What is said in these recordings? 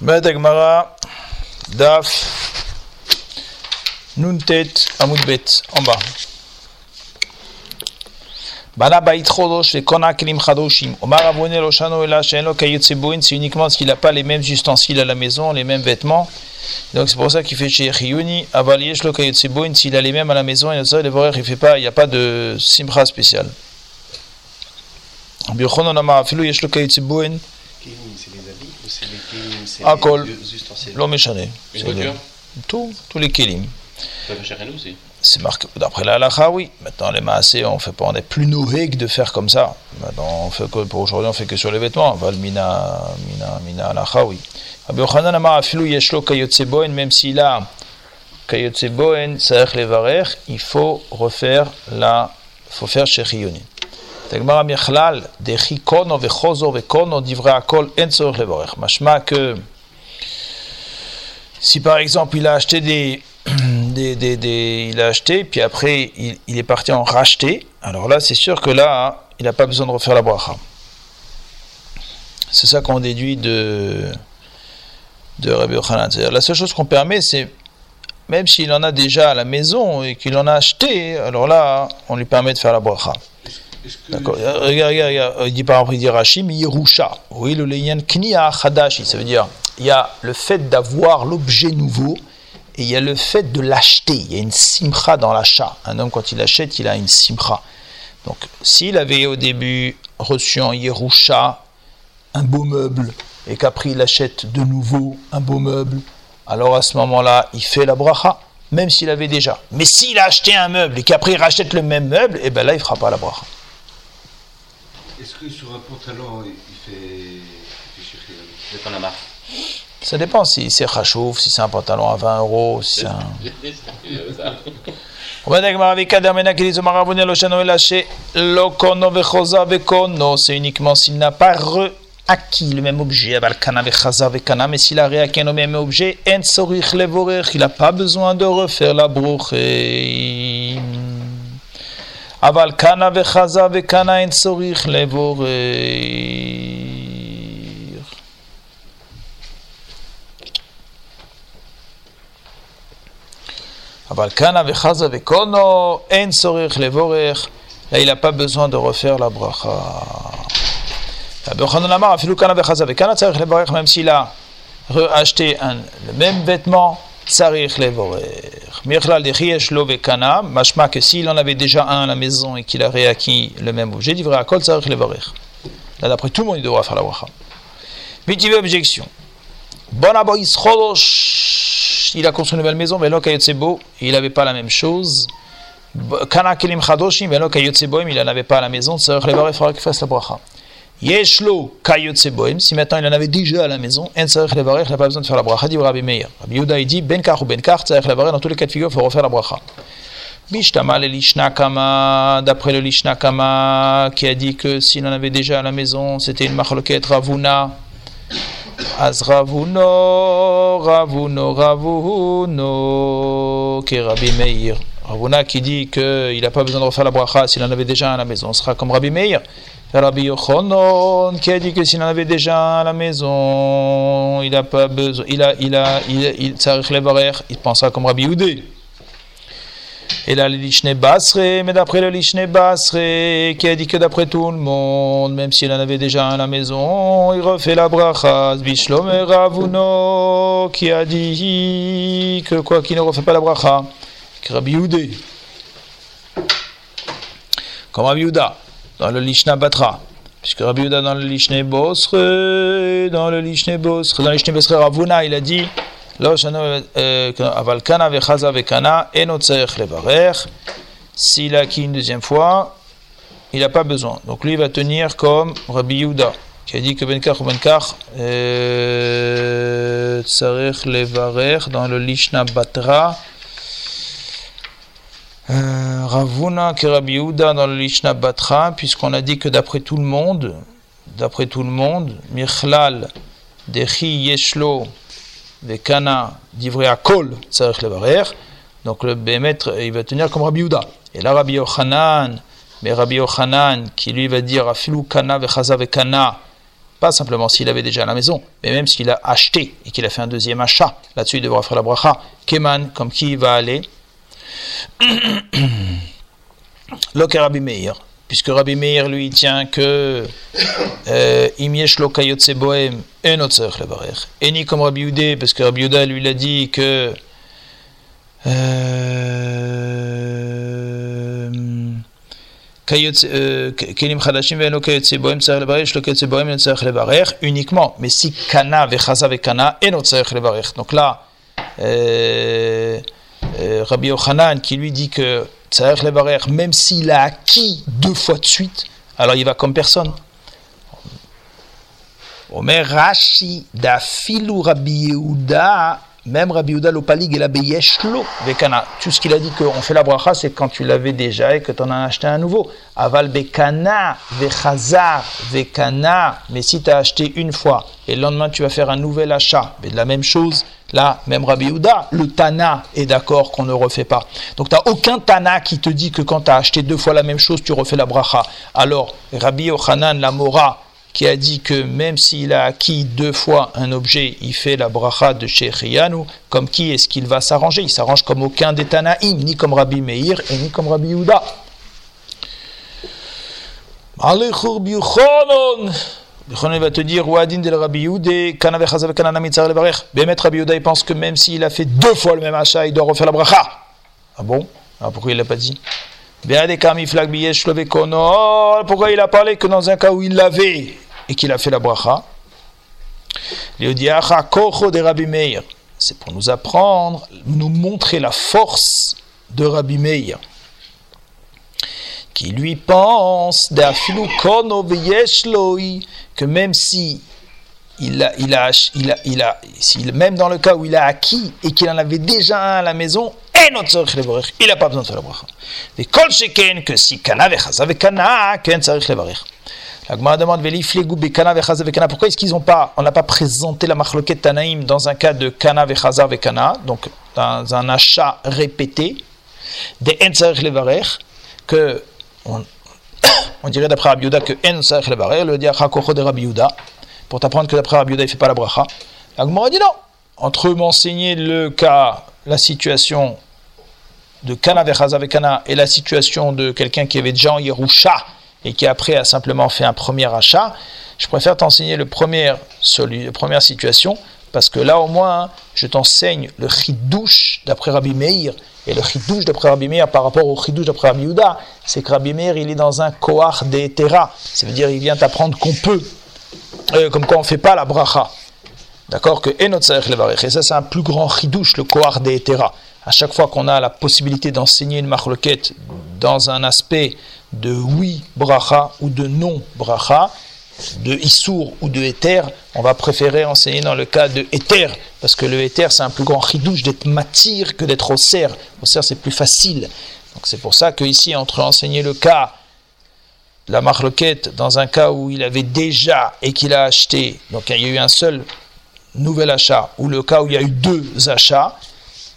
Badagmara, Daf, Nuntet, Amoudbet, en bas. Bana Baïtrodosh et Kona Kelim Chadoshim. Omar Abouné Loshano et Lachenlo Kayotsebouin, c'est uniquement parce qu'il n'a pas les mêmes ustensiles à la maison, les mêmes vêtements. Donc c'est pour ça qu'il fait chez Riyuni, Avaliesh Lo Kayotsebouin, s'il a les mêmes à la maison, et ça, il fait pas, il n'y a pas de simra spécial. Biochonon Amar Afilou Yesh Lo Kayotsebouin échané. Une voiture Tout, tous les kelim. C'est marqué. D'après la halakha, oui. Maintenant, les maasé, on fait pas, on est plus noheg de faire comme ça. Maintenant, on fait que, pour aujourd'hui, on fait que sur les vêtements. Val mina, mina, halakha, oui. Rabbi Yochanan amar afilu yeshlo kayotseboen, même s'il a kayotseboen, saech levarer, il faut refaire la, faut faire shechiyoni. Tagmar amichlal, dechi kono vechozo vekono, divrei akol, en tzorech levarer. Mashma que, si par exemple, il a acheté des, des, des, des- il a acheté, puis après il, il est parti en racheter, alors là c'est sûr que là, hein, il n'a pas besoin de refaire la bracha. C'est ça qu'on déduit de, de Rabbi Yochanan. La seule chose qu'on permet, c'est même s'il en a déjà à la maison et qu'il en a acheté, alors là, on lui permet de faire la bracha. D'accord. Regarde, regarde, regarde. Il dit par exemple, il dit Rachim, Yerusha. Oui, le leyan kniya chadashi. Ça veut dire, il y a le fait d'avoir l'objet nouveau et il y a le fait de l'acheter. Il y a une simcha dans l'achat. Un homme, quand il achète, il a une simcha. Donc, s'il avait au début reçu en Yerusha un beau meuble et qu'après il achète de nouveau un beau meuble, alors à ce moment-là, il fait la bracha, même s'il avait déjà. Mais s'il a acheté un meuble et qu'après il rachète le même meuble, et bien là, il ne fera pas la bracha. est-ce que sur un pantalon il fait, il fait chérir C'est qu'on a marre. Ça dépend si c'est chachouf, si c'est un pantalon à 20 euros, si c'est un... אומרת הגמרא ויקדם מנה כדיזו מרבוני לא שנו אלא שלא קונו וחוזה וקונו, c'est uniquement s'il n'a pas reacquis le même objet, אבל קנה וחזה וקנה, mais s'il a réacquis le même objet, אין צורך לבורך, il n'a pas besoin de refaire la ברוכים. אבל קנה וחזה וקנה, אין צורך לבורך. אבל קנה וחזה וקונו, אין צורך לבורך, là il n'a pas besoin de refaire la bracha. רבי יוחנן אמר, אפילו קנה וחזה וקנה צריך לברך, même s'il a acheté un, le même vêtement, צריך לבורך. מכלל דכי יש לו וקנה, משמע que s'il en avait déjà un à la maison et qu'il a réacquis le même objet, דברי הכל צריך לברך. Là d'après tout le monde il devra faire la bracha. Multiple objection. Bon aboïs chodosh, il a construit une nouvelle maison, mais il n'avait pas la même chose. Kana kelim chadoshim, mais il n'en avait pas la maison, il faudra qu'il fasse la bracha. Yeshlo boim, si maintenant il en avait déjà à la maison, il n'a pas besoin de faire la bracha, dit Rabbi Meir. Rabbi Yehuda, il dit, ben kach ou ben kach, dans tous les cas de figure, il faut refaire la bracha. Bishtama le Lishna Kama, d'après le Lishna Kama, qui a dit que s'il en avait déjà à la maison, c'était une machloket Ravuna. אז Ravuno, Ravuno, Ravuno, qui Rabbi Meir. Ravuna qui dit qu'il n'a pas besoin de refaire la bracha s'il en avait déjà un à la maison, sera comme Rabbi Meir. Rabbi Yochanan qui a dit que s'il en avait déjà un à la maison, il n'a pas besoin, il a, il a, il, il, il pensera comme Rabbi Oudé. Et là, le Lishne Basre, mais d'après le Lishne Basre, qui a dit que d'après tout le monde, même s'il en avait déjà un à la maison, il refait la bracha. Bishlom Ravuno, qui a dit que quoi qu'il ne refait pas la bracha. Rabbi Yehuda. Comme Rabbi Yehuda, dans le Lishna Batra. Puisque Rabbi Yehuda dans le Lishne Bosre, dans le Lishne Bosre, dans le Lishne Bosre Ravuna, il a dit לא שנו, אבל קנה וחזה וקנה, אינו צריך לברך. S'il a acquis une deuxième fois, il n'a pas besoin. Donc lui il va tenir comme Rabbi Yehuda, qui a dit que Benkar ou Benkar, tzarech levarer, dans le Lishna Batra, euh, Ravuna que Rabbi Yehuda dans le Lishna Batra, puisqu'on a dit que d'après tout le monde, d'après tout le monde, Michlal, Dechi Yeshlo, Vekana divrei akol tzarech levarer. Donc le bémètre, il va tenir comme Rabbi Yehuda. Et là Rabbi Yochanan, mais Rabbi Yochanan qui lui va dire afilu kana vechaza vekana, pas simplement s'il avait déjà la maison, mais même s'il a acheté et qu'il a fait un deuxième achat. Là-dessus, il devra faire la bracha. Keman, comme qui va aller? Loker Rabbi Meir, puisque Rabbi Meir lui tient que euh, bohem et ni comme Rabbi Udé, parce que Rabbi Uda lui l'a dit que uniquement. Mais si kana vechaza vekana donc là euh, euh, Rabbi Yochanan qui lui dit que même s'il a acquis deux fois de suite alors il va comme personne Omer Rashi da Rabbi Yehuda même Rabbi Yehuda Lopalig et la Beyeshlo Vekana. Tout ce qu'il a dit qu'on fait la bracha, c'est quand tu l'avais déjà et que tu en as acheté un nouveau. Aval Bekana, Vechazar, Vekana. Mais si tu as acheté une fois et le lendemain tu vas faire un nouvel achat, mais de la même chose, là, même Rabbi Yehuda, le Tana est d'accord qu'on ne refait pas. Donc tu n'as aucun Tana qui te dit que quand tu as acheté deux fois la même chose, tu refais la bracha. Alors, Rabbi Yochanan, la Mora, qui a dit que même s'il a acquis deux fois un objet, il fait la bracha de Sheikh comme qui est-ce qu'il va s'arranger? Il s'arrange comme aucun des Tanaïm, ni comme Rabbi Meir et ni comme Rabbi Yehuda. Il va te dire, Ouadin de Rabbi Yudé, Kana vechazav kana mitzar levarech. Bémet Rabbi Yehuda, il pense que même s'il a fait deux fois le même achat, il doit refaire la bracha. Ah bon? Alors pourquoi il l'a pas dit? Pourquoi il a parlé que dans un cas où il l'avait et qu'il a fait la bracha? Rabbi Meir. C'est pour nous apprendre, nous montrer la force de Rabbi Meir. Qui lui pense que même si il a, il a, il a, il a, même dans le cas où il a acquis et qu'il en avait déjà un à la maison, il n'a pas besoin de faire la bracha. que si kana vechaza vekana, ken tzarich levarich. La Gemara demande pourquoi est-ce qu'ils n'ont pas, on n'a pas présenté la machloket Tanaïm dans un cas de kana vechaza vekana, donc dans un achat répété, des enzarech levarech, que on, on dirait d'après Rabbi Yehuda que enzarech levarech, le dit de Rabbi Yehuda, pour t'apprendre que d'après Rabbi Yehuda il ne fait pas la bracha. La Gemara dit non. Entre m'enseigner le cas, la situation de kana vechaza vekana et la situation de quelqu'un qui avait déjà en Yerusha et qui après a simplement fait un premier achat, je préfère t'enseigner le la première situation, parce que là au moins, je t'enseigne le chidouche d'après Rabbi Meir, et le chidouche d'après Rabbi Meir par rapport au chidouche d'après Rabbi Yehuda, c'est que Rabbi Meir, il est dans un koach d'Etera, ça veut dire il vient t'apprendre qu'on peut, euh, comme quoi on ne fait pas la bracha. D'accord Que Et ça, c'est un plus grand chidouche, le koach d'Etera. À chaque fois qu'on a la possibilité d'enseigner une marloquette dans un aspect de oui bracha ou de non bracha, de issour ou de éther, on va préférer enseigner dans le cas de éther, parce que le éther c'est un plus grand ridouche d'être matière que d'être au cerf. Au cerf c'est plus facile. Donc c'est pour ça que ici entre enseigner le cas la marloquette dans un cas où il avait déjà et qu'il a acheté, donc il y a eu un seul nouvel achat, ou le cas où il y a eu deux achats,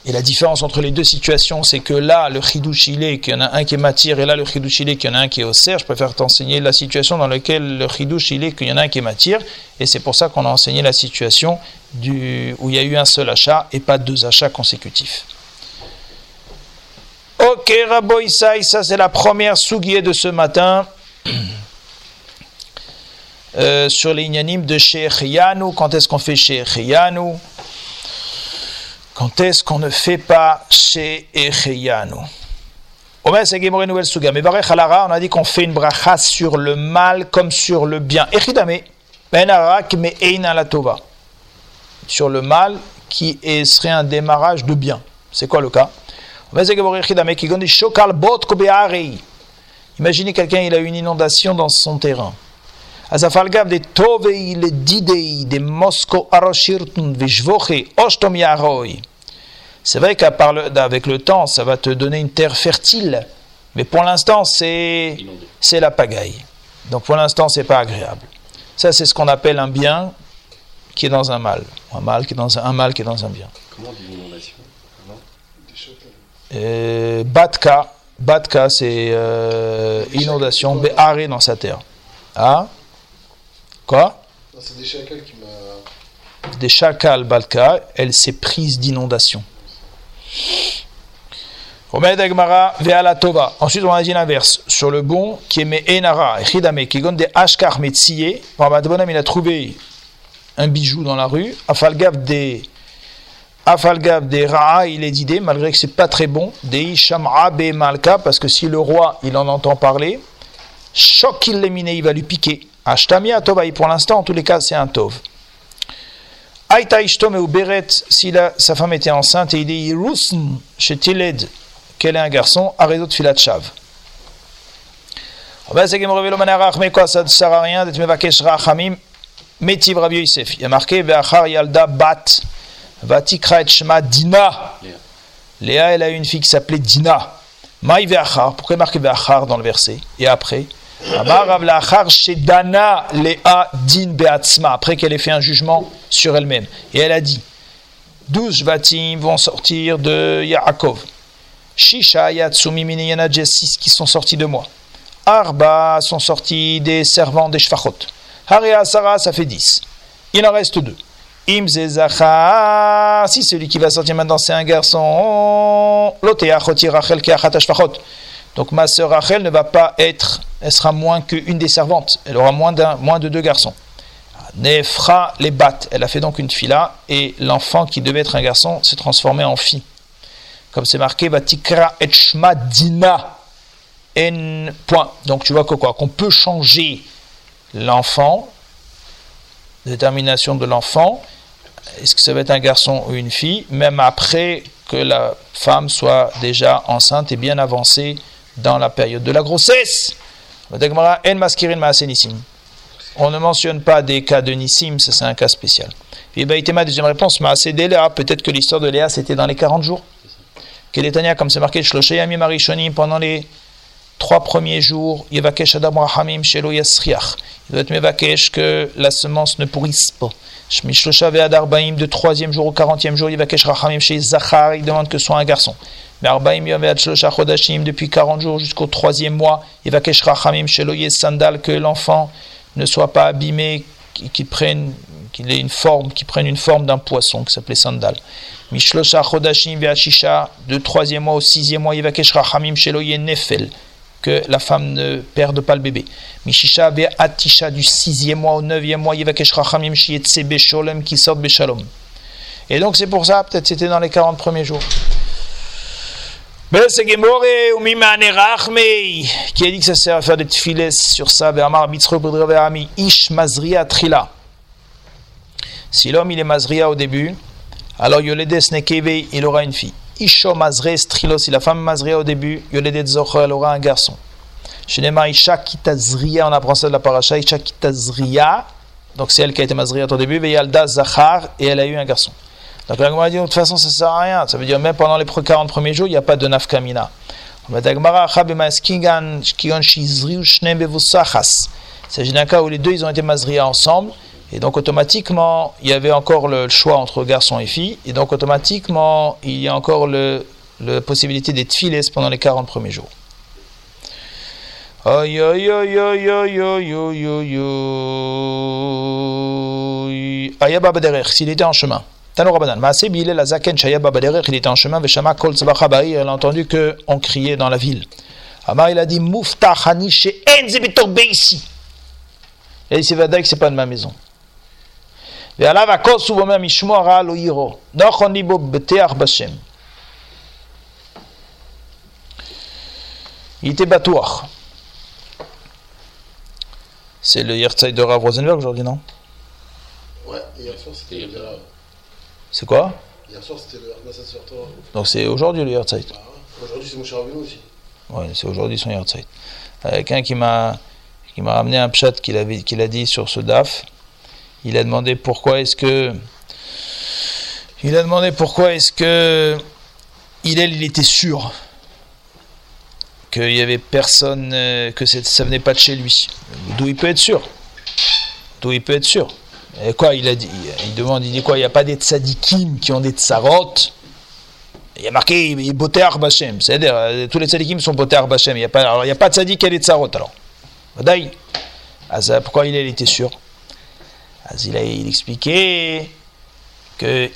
et la différence entre les deux situations, c'est que là, le chidouch il est qu'il y en a un qui est matière, et là, le chidouch il est qu'il y en a un qui est au cerf. Je préfère t'enseigner la situation dans laquelle le chidouch il est qu'il y en a un qui est matière, et c'est pour ça qu'on a enseigné la situation où il y a eu un seul achat et pas deux achats consécutifs. Ok, Rabo ça c'est la première souguier de ce matin. Euh, sur les de Sheikh Yanou. Quand est-ce qu'on fait Sheikh Yanou quand est-ce qu'on ne fait pas chez Echeyanu mais on a dit qu'on fait une bracha sur le mal comme sur le bien. Echidame, la tova. Sur le mal qui serait un démarrage de bien. C'est quoi le cas Imaginez quelqu'un, il a une inondation dans son terrain. Azafalgav de tovei le didei de Mosco aroshirtun vishvoche ostom yaroi. C'est vrai qu'avec le temps, ça va te donner une terre fertile, mais pour l'instant, c'est c'est la pagaille. Donc pour l'instant, c'est pas agréable. Ça, c'est ce qu'on appelle un bien qui est dans un mal, un mal qui est dans un, un mal qui est dans un bien. Comment dit l'inondation euh, Batka, Batka, c'est euh, inondation, béaré dans sa terre. Ah? Quoi? C'est des chacals qui m'a. des chakal balka, elle s'est prise d'inondation. Ensuite, on a dit l'inverse. Sur le bon, qui est me'enara, echidame, qui gonne des ashkar metsiye. Il a trouvé un bijou dans la rue. Afalgav des Afalgav des Ra'a, il est d'idée, malgré que c'est pas très bon. Des Sham'a be Malka, parce que si le roi, il en entend parler, choc il l'émine, il va lui piquer. Ashtamia Tova, pour l'instant, en tous les cas, c'est un Tov. Aïta Ishtom ou Beret, si la- sa femme était enceinte, et il dit Rusn, chez Tiled, qu'elle est un garçon, Aredot Filat Shav. Ben, c'est Gemre Velo Manarach, mais quoi, ça ne sert à rien d'être Mevakesh Rachamim, Metiv Rabbi Yosef. Il y a marqué Ve'achar Yalda Bat, Vatikra et Shema Dina. Léa. Elle a eu une fille qui s'appelait Dina. Maï Ve'achar, pourquoi il est marqué Ve'achar dans le verset Et après? Après qu'elle ait fait un jugement sur elle-même. Et elle a dit 12 Shvatim vont sortir de Yaakov. Shisha Yatsumi déjà 6 qui sont sortis de moi. Arba sont sortis des servants des Shfachot. Haria Sarah, ça fait 10. Il en reste 2. Imze Zachar, si celui qui va sortir maintenant c'est un garçon, Lotea Rachel Keachat. Donc ma sœur Rachel ne va pas être, elle sera moins qu'une des servantes. Elle aura moins, moins de deux garçons. Nefra les bat. Elle a fait donc une fila et l'enfant qui devait être un garçon s'est transformé en fille. Comme c'est marqué, Vatikra et Shma Dina. Point. Donc tu vois que quoi? Qu'on peut changer l'enfant, détermination de l'enfant, est-ce que ça va être un garçon ou une fille, même après que la femme soit déjà enceinte et bien avancée dans la période de la grossesse. On ne mentionne pas des cas de nissim, c'est un cas spécial. Et Baïtema, deuxième réponse, maase de Léa, peut-être que l'histoire de Léa c'était dans les 40 jours. Keletania, comme c'est marqué, Shloshayami Marishonim, pendant les trois premiers jours, Yevakesh Adam Rahamim Shelo Yasriach. Il doit être Mevakesh que la semence ne pourrisse pas. Shmishlosha Ve'ad Arbaim, de troisième jour au quarantième jour, Yevakesh Rahamim chez Zachar, il demande que ce soit un garçon. Arbaim Yavead Shlosha Chodashim, depuis 40 jours jusqu'au troisième mois, Yevakesh Rahamim Shelo Sandal, que l'enfant ne soit pas abîmé, qu'il prenne, qu'il ait une forme, qu'il prenne une forme d'un poisson qui s'appelait sandal. Mishlosha Chodashim Ve'ashisha, de troisième mois au sixième mois, Yevakesh Rahamim Shelo Nefel, que la femme ne perde pas le bébé. Mishisha Ve'atisha, du sixième mois au neuvième mois, qui sort Beshalom. Et donc c'est pour ça, peut-être c'était dans les 40 premiers jours. Qui a dit que ça sert à faire des tfiles sur ça, Ish Mazria Trila. Si l'homme il est Mazria au début, alors Yoledes Nekeve, il aura une fille. Isho Mazre Strilo, si la femme Mazria au début, Yoledet Zocher, elle aura un garçon. Shenema Isha Kitazria, on apprend ça de la paracha, Isha Kitazria, donc c'est elle qui a été Mazria au début, Veyalda Zachar, et elle a eu un garçon. Donc la Gemara dit, de toute façon, ça ne sert à rien. Ça veut dire, même pendant les 40 premiers jours, il n'y a pas de nafkamina. Il s'agit d'un cas où les deux, ils ont été mazria ensemble. Et donc automatiquement, il y avait encore le choix entre garçon et fille. Et donc automatiquement, il y a encore le, la possibilité d'être filés pendant les 40 premiers jours. Aïe aïe aïe aïe aïe aïe aïe aïe Ayaba Baderer, s'il était en chemin. Tano Rabanan, Maaseb, il est la Zaken, Shayaba Baderer, il était en chemin, Veshama Kol Tzvachabai, elle a entendu qu'on criait dans la ville. Amar, il a dit Mouftah Haniche Enzebetor Beissi. Et il s'est que c'est pas de ma maison. ועליו הכוס הוא אומר משמו הרע לא יירו. נכון ליבו בטח בשם. Il était batouach. C'est le Yertzai de Rav Rosenberg aujourd'hui, non Ouais, hier soir c'était le. C'est quoi Hier soir c'était le Arnasa sur toi. Donc c'est aujourd'hui le Yertzai. Bah, ouais. Aujourd'hui c'est mon cher Rabbeinu aussi. Oui, c'est aujourd'hui son Yertzeit. Quelqu'un qui m'a qui m'a ramené un pshat qu'il avait qu'il a dit sur ce daf. Il a demandé pourquoi est-ce que il a demandé pourquoi est-ce que il était sûr qu'il y avait personne euh, que ça venait pas de chez lui. D'où il peut être sûr? D'où il peut être sûr? Et quoi il a dit Il demande il dit quoi? Il n'y a pas des tzadikim qui ont des tsarot il y a marqué Boté Arbachem. C'est-à-dire, euh, tous les tzadikim sont Boté Arbachem. Il n'y a pas, alors, il n'y a pas de tzadik qui a des tsarot alors. Ah, pourquoi il, il était sûr il, a, expliquait que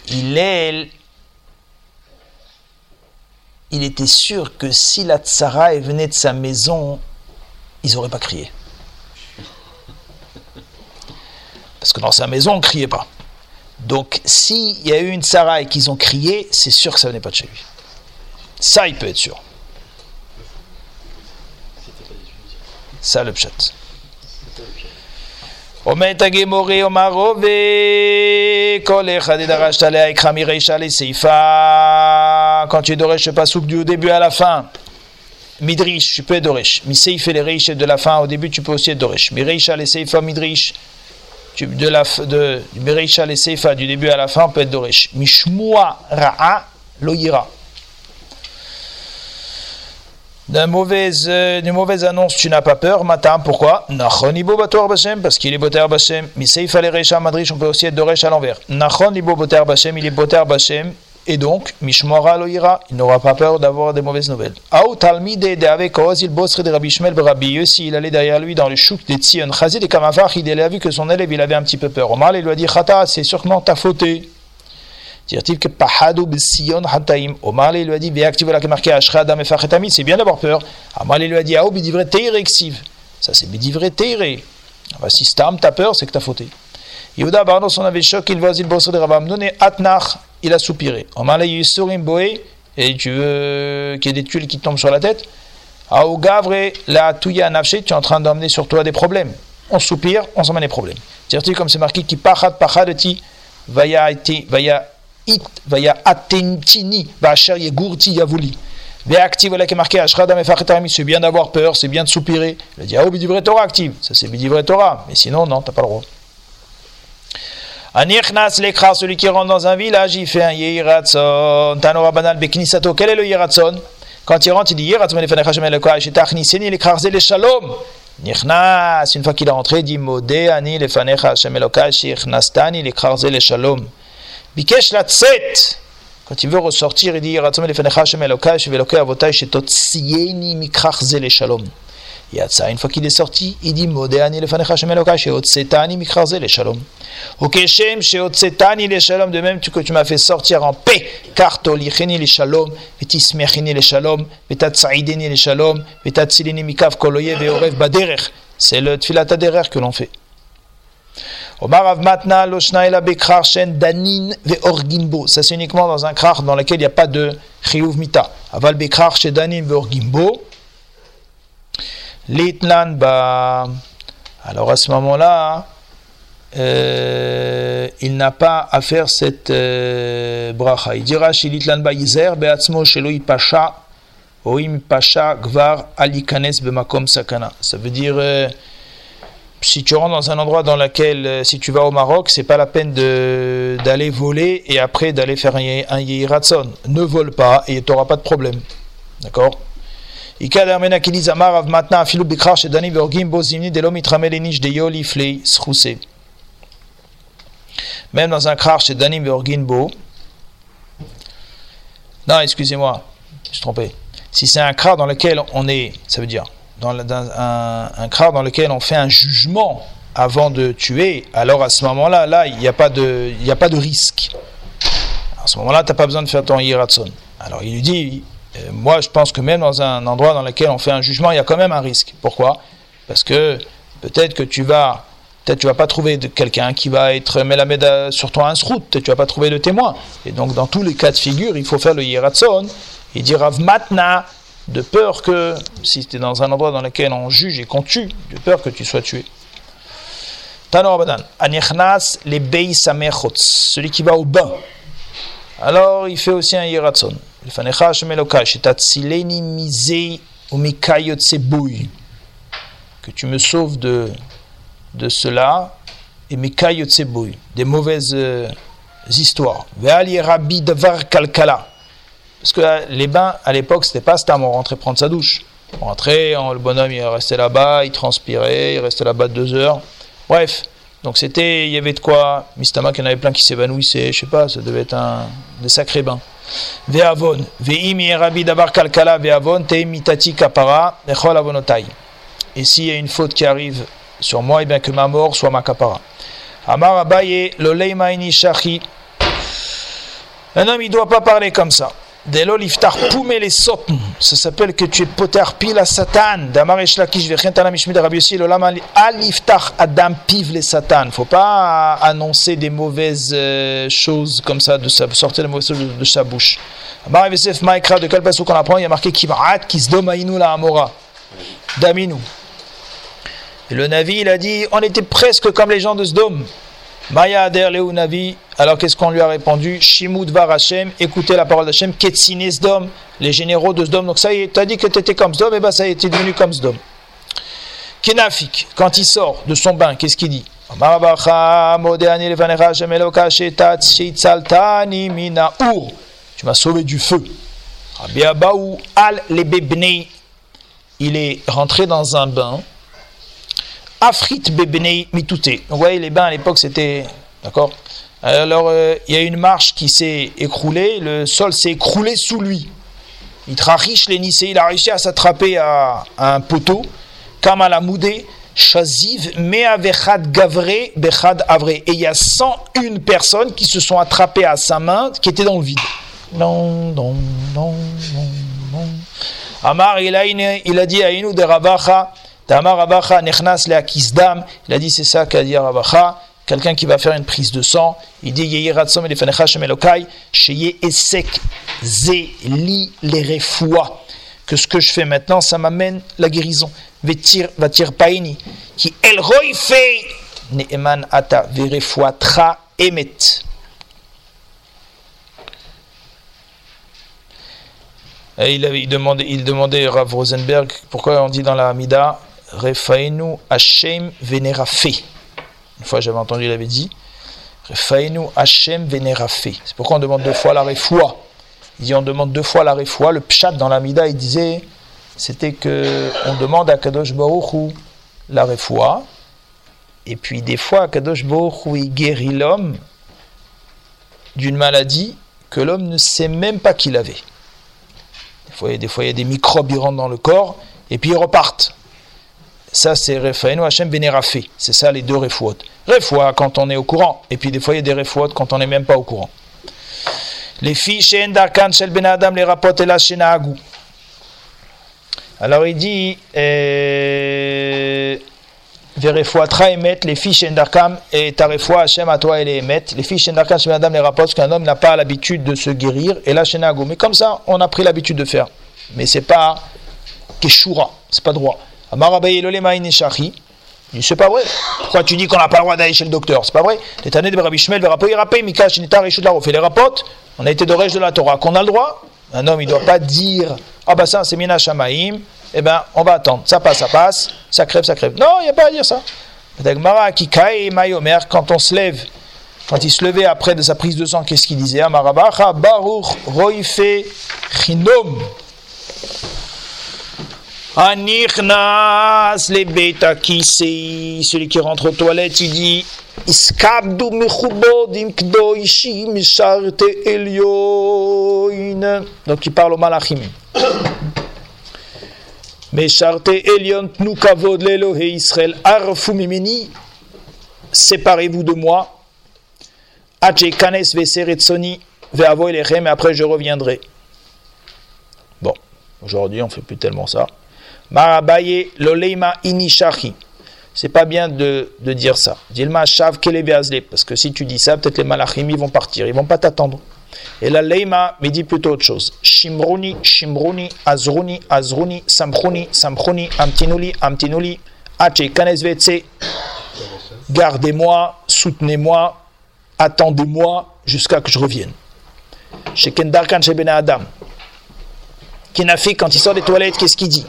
était sûr que si la tsara venait de sa maison, ils n'auraient pas crié. Parce que dans sa maison, on ne criait pas. Donc, s'il y a eu une tsara et qu'ils ont crié, c'est sûr que ça venait pas de chez lui. Ça, il peut être sûr. Ça, le pchat. אומרת הגמורי, אומר רובה, כל אחד דרשת עליה יקרא מרישה לסעיפה. Quand tu doresh le pasouk du début à la fin, midrish, tu peux être doresh. Miseif et les reish de la fin au début, tu peux aussi être doresh. Mireisha les seifa midrish, tu, de la de Mireisha les seifa du début à la fin, on peut être doresh. Mishmua ra'a loyira. D'une mauvaise, euh, d'une mauvaise annonce, tu n'as pas peur, matam, pourquoi? Nachon libo bator bashem, parce qu'il est boter bashem. Miseif ale reisha madrish, on peut aussi être doresh à l'envers. Nachon libo boter bashem, il est boter bashem, et donc, mishmora loira, il n'aura pas peur d'avoir des mauvaises nouvelles. Aou talmide de avec il bosre de Rabbi Shmel Rabbi Yossi, il allait derrière lui dans le chouk des Tzion. Chazid et Kamavach, il a vu que son élève, il avait un petit peu peur. Omar, il lui a dit, Chata, c'est sûrement ta faute. Omar lui a dit, c'est bien d'avoir peur. Omar lui a dit, Aou bidivre teire exiv. Ça c'est bidivre teire. Bah, si Stam, t'as peur, c'est que t'as fauté. Yehuda Barnos, on avait choc, il voit il bosse de Rabam Atnach, il a soupiré. Omar il Yusurim Boé, et tu veux qu'il y ait des tuiles qui tombent sur la tête? Aou Gavre, la Touya Nafshe, tu es en train d'emmener sur toi des problèmes. On soupire, on s'emmène des problèmes. Dire-t-il comme c'est marqué, qui pachat pachadeti, vaya vaya it vaya atentini vachar yegurti yavuli Véactive là qui est marqué Ashradam et Fachetami, c'est bien d'avoir peur, c'est bien de soupirer. Il a dit Ah, Bidivre Torah active, ça c'est Bidivre Torah, mais sinon, non, t'as pas le droit. Anirchnas lekra, celui qui rentre dans un village, il fait un Yehiratson. Tanora banal beknisato, quel est le Yehiratson Quand il rentre, il dit Yehiratson, il fait un le Shalom. Nichnas, une fois qu'il est rentré, il dit Modé, Ani, le Fanecha Koach, Ichnastani, lekra, le Shalom. Bikesh la. Quand il veut ressortir, il dit Ratzom elefenecha Hashem Elokai, Shevelokei Avotai, Shetotsieni mikrach ze le shalom. Yatsa, une fois qu'il est sorti, il dit Modéani elefenecha Hashem Elokai, Sheotsetani mikrach ze le shalom. Okeshem, Sheotsetani le shalom, de même que tu m'as fait sortir en paix, car tolicheni le shalom, vetismechini le shalom, vetatsaideni le shalom, vetatsilini mikav koloye veorev baderech. C'est le tfilat que l'on fait. Omar Avmatna, Loshnaela Bekrar, Danin, Ve Orgimbo. Ça, c'est uniquement dans un krar dans lequel il n'y a pas de Chiyuv Mita. Aval Bekrar, Shen, Danin, Ve Orgimbo. Litlan, bah. Alors à ce moment-là, euh, il n'a pas à faire cette euh, bracha. Il dira chez Litlan Bayizer, Beatzmo, Sheloi Pasha, Oim Pasha, Gvar, Alikanes, Bemakom Sakana. Ça veut dire. Euh, si tu rentres dans un endroit dans lequel, euh, si tu vas au Maroc, c'est pas la peine d'aller voler et après d'aller faire un, Yehiratson. Ne vole pas et tu n'auras pas de problème. D'accord? Même dans un krach chez Danim Bo. Non, excusez-moi, je trompé. Si c'est un krach dans lequel on est, ça veut dire dans, un, un crâne dans lequel on fait un jugement avant de tuer, alors à ce moment-là, là, il n'y a, pas de, il a pas de risque. À ce moment-là, tu n'as pas besoin de faire ton hiratson. Alors il lui dit, euh, moi je pense que même dans un endroit dans lequel on fait un jugement, il y a quand même un risque. Pourquoi? Parce que peut-être que tu vas, peut-être tu vas pas trouver quelqu'un qui va être mélamède sur toi un peut-être tu vas pas trouver de témoin. Et donc dans tous les cas de figure, il faut faire le hiratson. Il dit Rav Matna, de peur que, si tu es dans un endroit dans lequel on juge et qu'on tue, de peur que tu sois tué. Celui qui va au bain. Alors il fait aussi un Bouy. Que tu me sauves de, de cela et des mauvaises euh, histoires. Ve'al Davar Kalkala. Parce que les bains, à l'époque, c'était pas stam, on rentrait prendre sa douche. On rentrait, le bonhomme, il restait là-bas, il transpirait, il restait là-bas deux heures. Bref, donc c'était, il y avait de quoi. Mistama, qu'il y en avait plein qui s'évanouissaient, je sais pas, ça devait être un, des sacrés bains. Ve'avon, ve'im rabbi dabar kalkala ve'avon, mitati kapara, avonotai. Et s'il y a une faute qui arrive sur moi, et eh bien que ma mort soit ma kapara. Amar Abaye, shachi. Un homme, il doit pas parler comme ça. Delo liftar poumé les sotn. Ça s'appelle que tu es poter pile à Satan. Damar eshlakish vechentana mishmid Rabbi Yossi, lolam aliftar adam piv les Satan. Faut pas annoncer des mauvaises euh, choses comme ça, de sortir des mauvaises choses de, sa bouche. Amar Yosef Maïkra, de quel passage qu'on apprend, il y a marqué Kivaat, Kisdom Aïnou la Amora. Daminou. Et le Navi, il a dit, on était presque comme les gens de Sdom. Maya Ader Navi, alors qu'est-ce qu'on lui a répondu? Shimud Var Hashem, écoutez la parole d'Hachem, Ketsine Sdom, les généraux de Sdom. Donc ça y est, tu as dit que tu étais comme Sdom, et bien ça y est, tu es devenu comme Sdom. Kenafik, quand il sort de son bain, qu'est-ce qu'il dit? Tu m'as sauvé du feu. Rabbi Abaou al lebebnei, il est rentré dans un bain. Afrit bebenei mitouté. Vous voyez, les bains à l'époque c'était. D'accord Alors euh, il y a une marche qui s'est écroulée, le sol s'est écroulé sous lui. Il riche les Nicées, il a réussi à s'attraper à, un poteau. Chaziv, Gavre, Bechad Avre. Et il y a 101 personnes qui se sont attrapées à sa main, qui étaient dans le vide. Non, non, non, non, non. Amar, il a, il a dit à Inou de Tamar Rabacha, Nechnas le Akisdam, il a dit c'est ça qu'a dit Rabacha, quelqu'un qui va faire une prise de sang, il dit Yehi Ratsom et Fenecha Shemelokai, Sheye Esek Ze Li les refoua. Que ce que je fais maintenant, ça m'amène la guérison. Vetir, vatir paini, qui el roife neeman ata verefoua tra emet. Et il, avait, il, demandait, il demandait Rav Rosenberg pourquoi on dit dans la Hamida Refaenu Hashem Venerafe. Une fois j'avais entendu, il avait dit Refaenu Hashem Venerafe. C'est pourquoi on demande deux fois la refoua. Il dit on demande deux fois la refoua. Le pshat dans la Hamida, il disait c'était que on demande à Kadosh Baruch la refoua. Et puis des fois, Kadosh Baruch il guérit l'homme d'une maladie que l'homme ne sait même pas qu'il avait. Des fois, il y a des microbes qui rentrent dans le corps et puis ils repartent. Ça, c'est Refaenu Hashem Vénérafé. C'est ça les deux refouot. Refoua quand on est au courant. Et puis des fois, il y a des refouot quand on n'est même pas au courant. Les filles chez Endarkan Shel Ben Adam, les rapportent et la Agou. Alors il dit euh, Verefoua émet les filles chez Endarkam et ta refoua Hashem à toi et les émet. Les filles Endarkam Shel Ben Adam, les rapportent qu'un homme n'a pas l'habitude de se guérir et la Agou. Mais comme ça, on a pris l'habitude de faire. Mais c'est pas Keshura, c'est pas droit. C'est pas vrai. Pourquoi tu dis qu'on n'a pas le droit d'aller chez le docteur? C'est pas vrai. De Rabbi Shmuel, les rapports, on a été de de la Torah. Qu'on a le droit? Un homme, il ne doit pas dire Ah bah ça, c'est Mina Shamaim. Eh ben, on va attendre. Ça passe, ça passe. Ça crève, ça crève. Non, il n'y a pas à dire ça. Quand on se lève, quand il se levait après de sa prise de sang, qu'est-ce qu'il disait? Amarabacha, Baruch, Roife, Chinom. Anichnas le beta kisi, celui qui rentre aux toilettes, il dit Iskabdu mechubodim kdoishi misharte elioin. Donc il parle au malachim. Misharte elion tnu kavod l'Elohe Israël arfu mimini. Séparez-vous de moi. Ache kanes veseretsoni ve'avo elechem et après je reviendrai. Bon, aujourd'hui on fait plus tellement ça. Marabaye loleima inishachi. C'est pas bien de, de dire ça. Dilma shav kelebeazle. Parce que si tu dis ça, peut-être les malachim ils vont partir. Ils vont pas t'attendre. Et la leima me dit plutôt autre chose. Shimruni, shimruni, azruni, azruni, samruni, samruni, amtinuli, amtinuli, ache kanesvetse. Gardez-moi, soutenez-moi, attendez-moi jusqu'à que je revienne. Chez Kendarkan, chez Ben Adam. Kenafi, quand il sort des toilettes, qu'est-ce qu'il dit?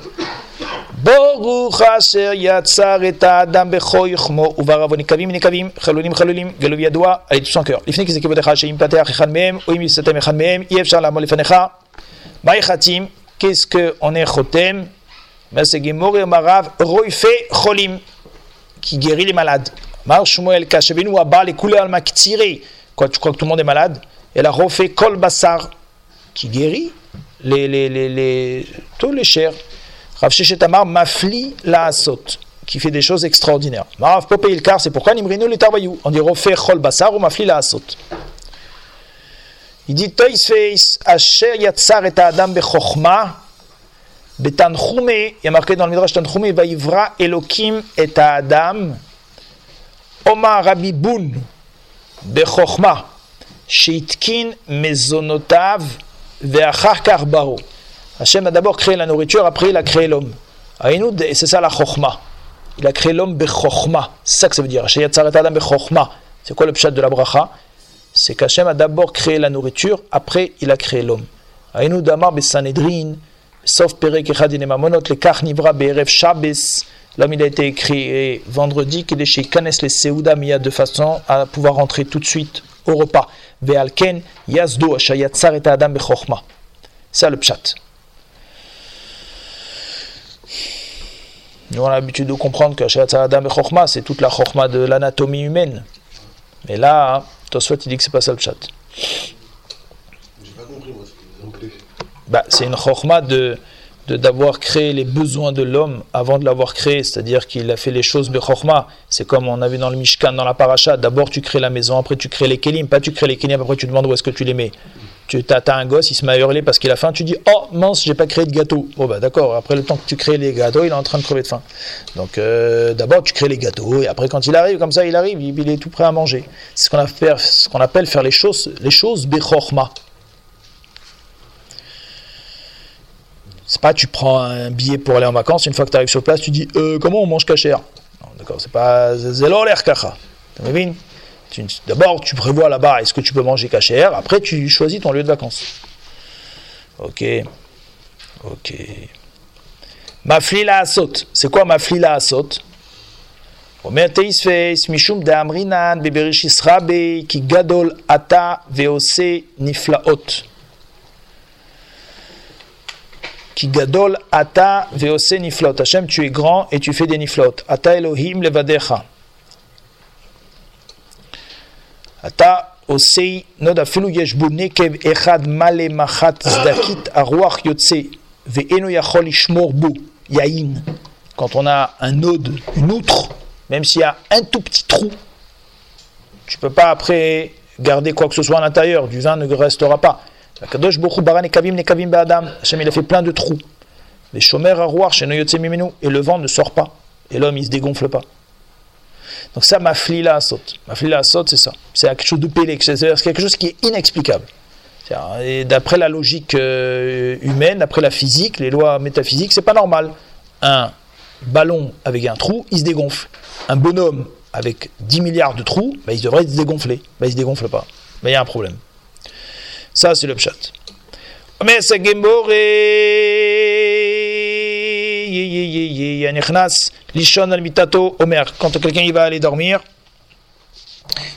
ברוך אשר יצר את האדם בכוי חמו ובריו נקבים נקבים חלולים חלולים גלוי ידוע על ידי son cœur. לפני כי זה כבודך שאם פתח אחד מהם או אם יסתם אחד מהם אי אפשר לעמוד לפניך. מהי חתים? qu'est-ce qu'on est חותם? c'est גמור אמריו רויפה חולים qui guérit les malades. אמר שמואל כשבינו הבא לכולי עלמא קצירי quand tu crois que tout le monde est malade elle a refait kol basar qui guérit les, les, les, les, tous les chairs Rav mafli la asot. qui fait des choses extraordinaires. Marav Popé Ilkar, c'est pourquoi Nimrinu le Tarbayou. On dit Rofer Chol Basar ou Mafli la Asot. Il dit Toisfeis Asher Yatsar et Adam Bechokma Betanchume, il y a marqué dans le Midrash Tanchume, Vaivra Elokim et Adam Omar Rabbi Boun Bechokma Sheitkin Mezonotav Veachar Karbaro. Hachem a d'abord créé la nourriture, après il a créé l'homme. Aïnoud, Et c'est ça la Chochma. Il a créé l'homme Bechokma. C'est ça que ça veut dire. C'est quoi le pshat de la bracha? C'est qu'Hachem a d'abord créé la nourriture, après il a créé l'homme. Aïnoud Amar Besanedrin sauf Perek Echadin Mamonot, le Karnivra Be'erev Shabbos. L'homme, il a été écrit vendredi, qu'il est chez Kanes les Seouda Mia de façon à pouvoir rentrer tout de suite au repas. Ve'alken Yazdo Ashayatzar et Adam Bechokma. C'est le pshat. Nous, on a l'habitude de comprendre que Adam Bechokma, c'est toute la Chokma de l'anatomie humaine. Mais là, Tosfot, il dit que c'est pas ça le pshat. J'ai pas compris, moi, bah, c'est une chorma de de- d'avoir créé les besoins de l'homme avant de l'avoir créé, c'est-à-dire qu'il a fait les choses bechorma. C'est comme on a vu dans le Mishkan, dans la paracha, d'abord tu crées la maison, après tu crées les kelim, pas tu crées les kelim, après tu demandes où est-ce que tu les mets. Tu as, un gosse, il se met à hurler parce qu'il a faim, tu dis oh mince, j'ai pas créé de gâteau. Bon bah d'accord, après le temps que tu crées les gâteaux, il est en train de crever de faim. Donc euh, d'abord tu crées les gâteaux et après quand il arrive comme ça, il arrive, il, est tout prêt à manger. C'est ce qu'on appelle, faire les choses, les choses bechorma. C'est pas tu prends un billet pour aller en vacances, une fois que tu arrives sur place, tu dis euh, comment on mange cachère? D'accord, c'est pas zélo l'air kacha. T'as compris Tu- D'abord, tu prévois là-bas est-ce que tu peux manger cachère, après tu choisis ton lieu de vacances. Ok, ok. Maflila asot. C'est quoi maflila asot אומר תייספייס משום דאמרינן בבראשיס רבי כי גדול אתה ועושה נפלאות. Ki gadol ata veose niflot. Hachem, tu es grand et tu fais des niflot. Ata Elohim levadecha. Quand on a un node, une outre, même s'il y a un tout petit trou, tu peux pas après garder quoi que ce soit à l'intérieur. Du vin ne restera pas. Hachem il a fait plein de trous. Les chômeurs à Rouar, chez Noyotse Mimenu. Et le vent ne sort pas. Et l'homme il se dégonfle pas. Donc ça, ma flila asot. Ma flila asot, c'est ça. C'est quelque chose de pélé. C'est quelque chose qui est inexplicable. Et D'après la logique euh, humaine, d'après la physique, les lois métaphysiques, c'est pas normal. Un ballon avec un trou, il se dégonfle. Un bonhomme avec 10 milliards de trous, bah, il devrait se dégonfler. Bah, il se dégonfle pas. Il y a un problème. Ça, c'est le pshat. Mais c'est Quand quelqu'un va aller dormir,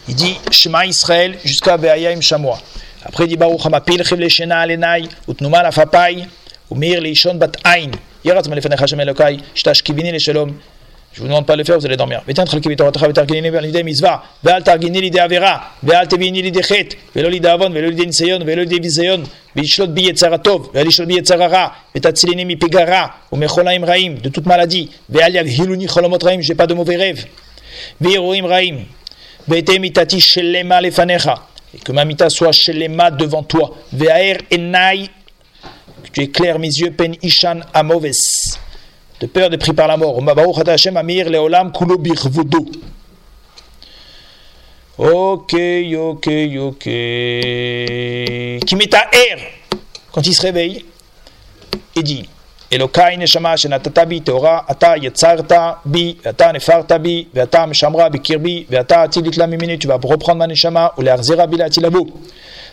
il dit Shema Israël jusqu'à Be'ayim Shamoa. Après, il dit Baruch Hamapil Chiv Shena Alenai, Utnuma la Fapai, Umir Lishon Bat Ain. Shem Elokai, Shtash Kivini le Shalom. Je vous demande pas de le faire, vous allez dormir. de toute pas de mauvais rêves. Que ma mita soit shelema devant toi. Que tu éclaires mes yeux, pen ishan amoves de peur des pris par la mort. Amir Leolam Kulo Ok, ok, ok. Qui met à air quand il se réveille et dit Elokai neshama shenatata bi Torah, ata yetzarta bi, ata nefarta bi, veata meshamra bi kirbi, veata atilit la mimini, tu vas reprendre ma neshama, ou l'arzira bi la.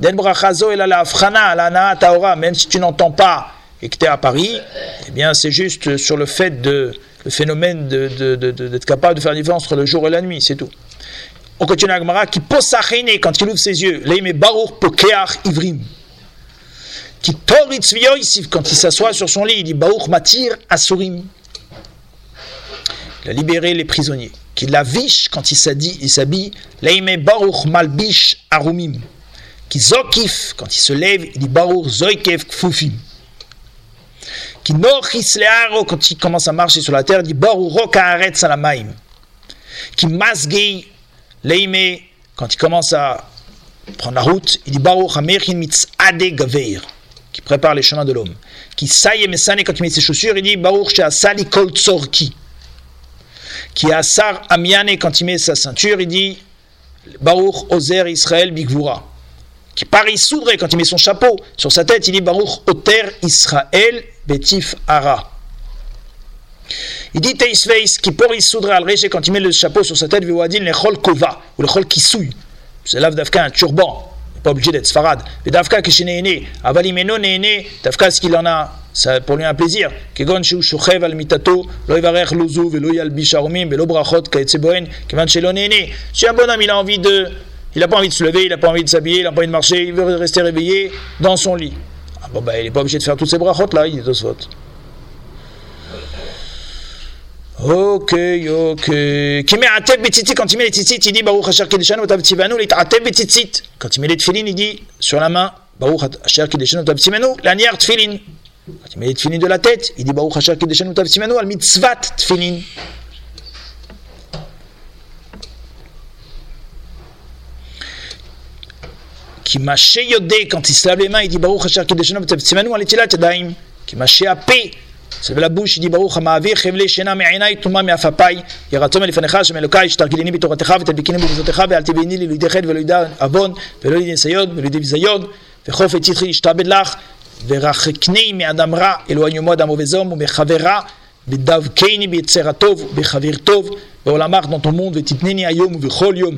même si tu n'entends pas et que tu es à Paris, eh bien c'est juste sur le fait de, le phénomène d'être capable de faire la différence entre le jour et la nuit, c'est tout. On continue la Gemara, qui quand il ouvre ses yeux, leime baruch pokeach ivrim. Qui quand il s'assoit sur son lit, il dit baruch matir asurim. Il a libéré les prisonniers. Qui lavish quand il s'habille, il s'habille, leime baruch malbish arumim. Qui zokif quand il se lève, il dit baruch zoikev kfufim. Qui nochis learo quand il commence à marcher sur la terre, il dit baruch rokaharet salamaim. Qui masgei Leime, quand il commence à prendre la route, il dit Baruch Amerchin Mitzade Gaveir, qui prépare les chemins de l'homme. Qui saye mesane quand il met ses chaussures, il dit Baruch Sheasali Kol Tzorki. Qui asar Amiane quand il met sa ceinture, il dit Baruch Ozer Israël Bigvura. Qui Paris soudre quand il met son chapeau sur sa tête, il dit Baruch Oter Israël Betif Ara. Il dit Teisveis qui pour soudre al quand il met le chapeau sur sa tête, Viwadin le chol kova ou le chol kisouy. C'est là d'Afka un turban. Pas obligé d'être sfarad. Mais d'Afka qui est né, avalimeno né, d'Afka ce qu'il en a, ça pour lui un plaisir. Kegon shu shochev al mitato, lo ivarech lozu velo yalbish arumim velo brachot kaetseboen, kevan shelo né. Si un bonhomme il a envie de, il n'a pas envie de se lever, il n'a pas envie de s'habiller, il n'a pas envie de marcher, il veut rester réveillé dans son lit. Ah bon ben il n'est pas obligé de faire toutes ces brachot là, il est faute. Ok, ok. Qui met quand il met les tzitzit, il dit Baruch Asher Kedeshanu Otav Tzivanu, les Ateb Betitit. Quand il met les tfilin, il dit sur la main Baruch Asher Kedeshanu Otav Tzivanu, lanière tfilin. Quand il met les tfilin de la tête, il dit Baruch Asher Kedeshanu Otav Tzivanu, al mitzvat tfilin. Les mains, il dit Baruch Asher Kedeshanu Otav Tzivanu, al itilat yadayim. Qui mâche apé, c'est la bouche, il dit Baruch המעביר חבלי שינה מעיניי טומאה מעפפיי יהי רצון מלפניך השם אלוקיי שתרגילני בתורתך ותדביקני במצוותיך ואל תביאני לי לידי חטא ולא ידע עוון ולא לידי ניסיון ולא לידי ביזיון וחופץ יצחי ישתעבד לך ורחקני מאדם רע אלוהי עמו אדם ובזום ומחברה ודבקני ביצר הטוב ובחבר טוב. בעולמך monde ותתנני היום ובכל יום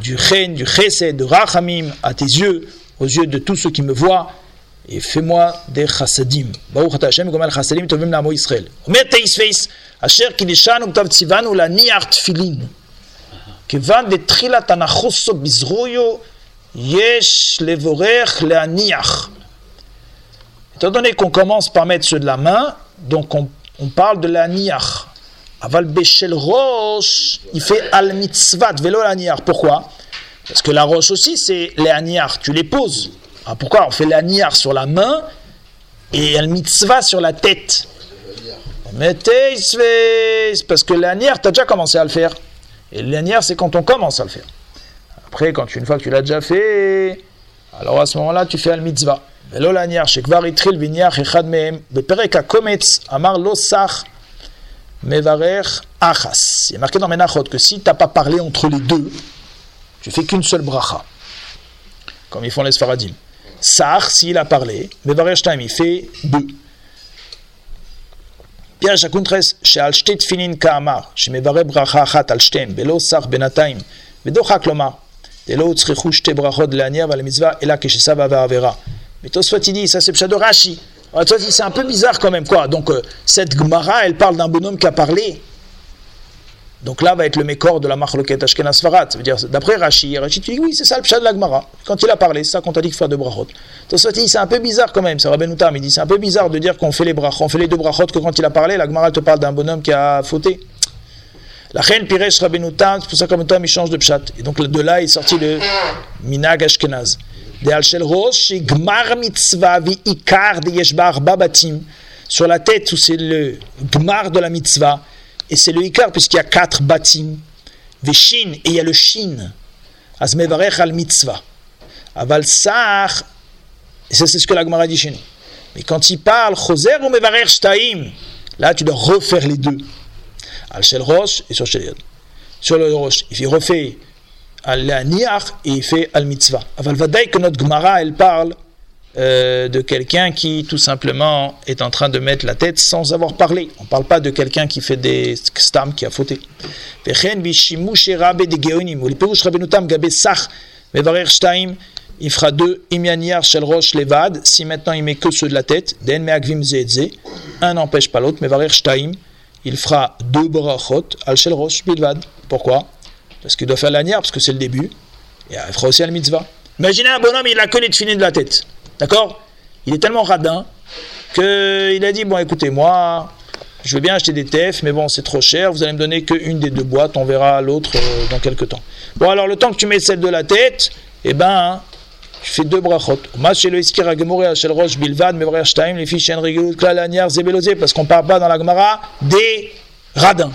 du chêne, du chesed, de rachamim à tes yeux, aux yeux de tous ceux qui me voient et fais-moi des chassadim. Baruch ata Hashem, gomel chassadim tovim la'amo Yisrael. Omer teisveis, asher kideshanu ktav tzivanu la niar tfilin. כיוון דתחילת הנחוסו בזרויו, יש לבורך להניח. Étant donné qu'on commence par mettre ceux de la main, donc on, on parle de l'aniach. Aval Béchel Roche, il fait al mitzvat vélo l'aniar. Pourquoi? Parce que la roche aussi, c'est l'aniar, tu les poses. Ah, pourquoi? On fait l'aniar sur la main et al mitzvah sur la tête parce que l'aniar, tu as déjà commencé à le faire. Et l'aniar, c'est quand on commence à le faire. Après, quand une fois que tu l'as déjà fait, alors à ce moment-là, tu fais al mitzvah. Vélo l'aniar, shekvar itril vinyar echad mehem, beperek akomets, amar losach. Mevarer Achas. Il est marqué dans Menachot que si tu n'as pas parlé entre les deux, tu fais qu'une seule bracha, comme ils font les Sfaradim. Sar, s'il a parlé, Mevarer Shtaim, il fait deux. Pierre Jakuntres, chez Alshtet Finin Kaamar, chez Mevarer Bracha Achat Alshtem, Belo Sar Benataim, Vedochak Lomar, Delo Tsrechu Shte Brachot Leania, Valmizva, Ela Keshesava Vaavera. Mais Tosfat, il dit, ça c'est Pshad Rashi. Toi, c'est un peu bizarre quand même, quoi. Donc, euh, cette Gemara, elle parle d'un bonhomme qui a parlé. Donc là va être le mécor de la Machloket Ashkenaz. Ça veut dire, d'après Rashi, Rashi dis oui, c'est ça le pshat de la Gemara. Quand il a parlé, c'est ça qu'on t'a dit de faire deux brachot. Tosfot dit, c'est un peu bizarre quand même, c'est Rabben il dit, c'est un peu bizarre de dire qu'on fait les brachot, on fait les deux brachot que quand il a parlé, la Gemara te parle d'un bonhomme qui a fauté. La reine Piresh Rabben c'est pour ça que Rabben Utam il change de pshat. Et donc de là est sorti le Minag Ashkenaz. De Al-Shel Rosh, Gmar Mitzvah, Vi Ikar, de Yeshbar Babatim. Sur la tête, où c'est le Gmar de la Mitzvah. Et c'est le Ikar, puisqu'il y a quatre batim. Veshin, et il y a le Shin. Azmevarech al mitzvah. Aval Sar, c'est ce que la Gemara dit chez nous. Mais quand il parle, Choser ou Mevarech Shtaim, là tu dois refaire les deux. Al Shel Rosh et sur Shel Yod. Sur le Rosh, il refait al Niach et il fait al mitzvah. Aval Vadaï que notre Gemara elle parle euh, de quelqu'un qui tout simplement est en train de mettre la tête sans avoir parlé. On ne parle pas de quelqu'un qui fait des stam, qui a fauté. Il fera deux imyaniar shel rosh levad. Si maintenant il met que ceux de la tête, den meagvim zeedze, un n'empêche pas l'autre. Mevarer shtaim, il fera deux brachot al shel rosh bilvad. Pourquoi? Parce qu'il doit faire l'anière, parce que c'est le début, et il fera aussi la mitzvah. Imaginez un bonhomme, il a que les tefilines de la tête. D'accord? Il est tellement radin qu'il a dit Bon, écoutez, moi, je veux bien acheter des TF, mais bon, c'est trop cher, vous allez me donner qu'une des deux boîtes, on verra l'autre euh, dans quelques temps. Bon, alors, le temps que tu mets celle de la tête, eh ben, tu fais deux brachot. parce qu'on parle pas dans la Gemara des radins.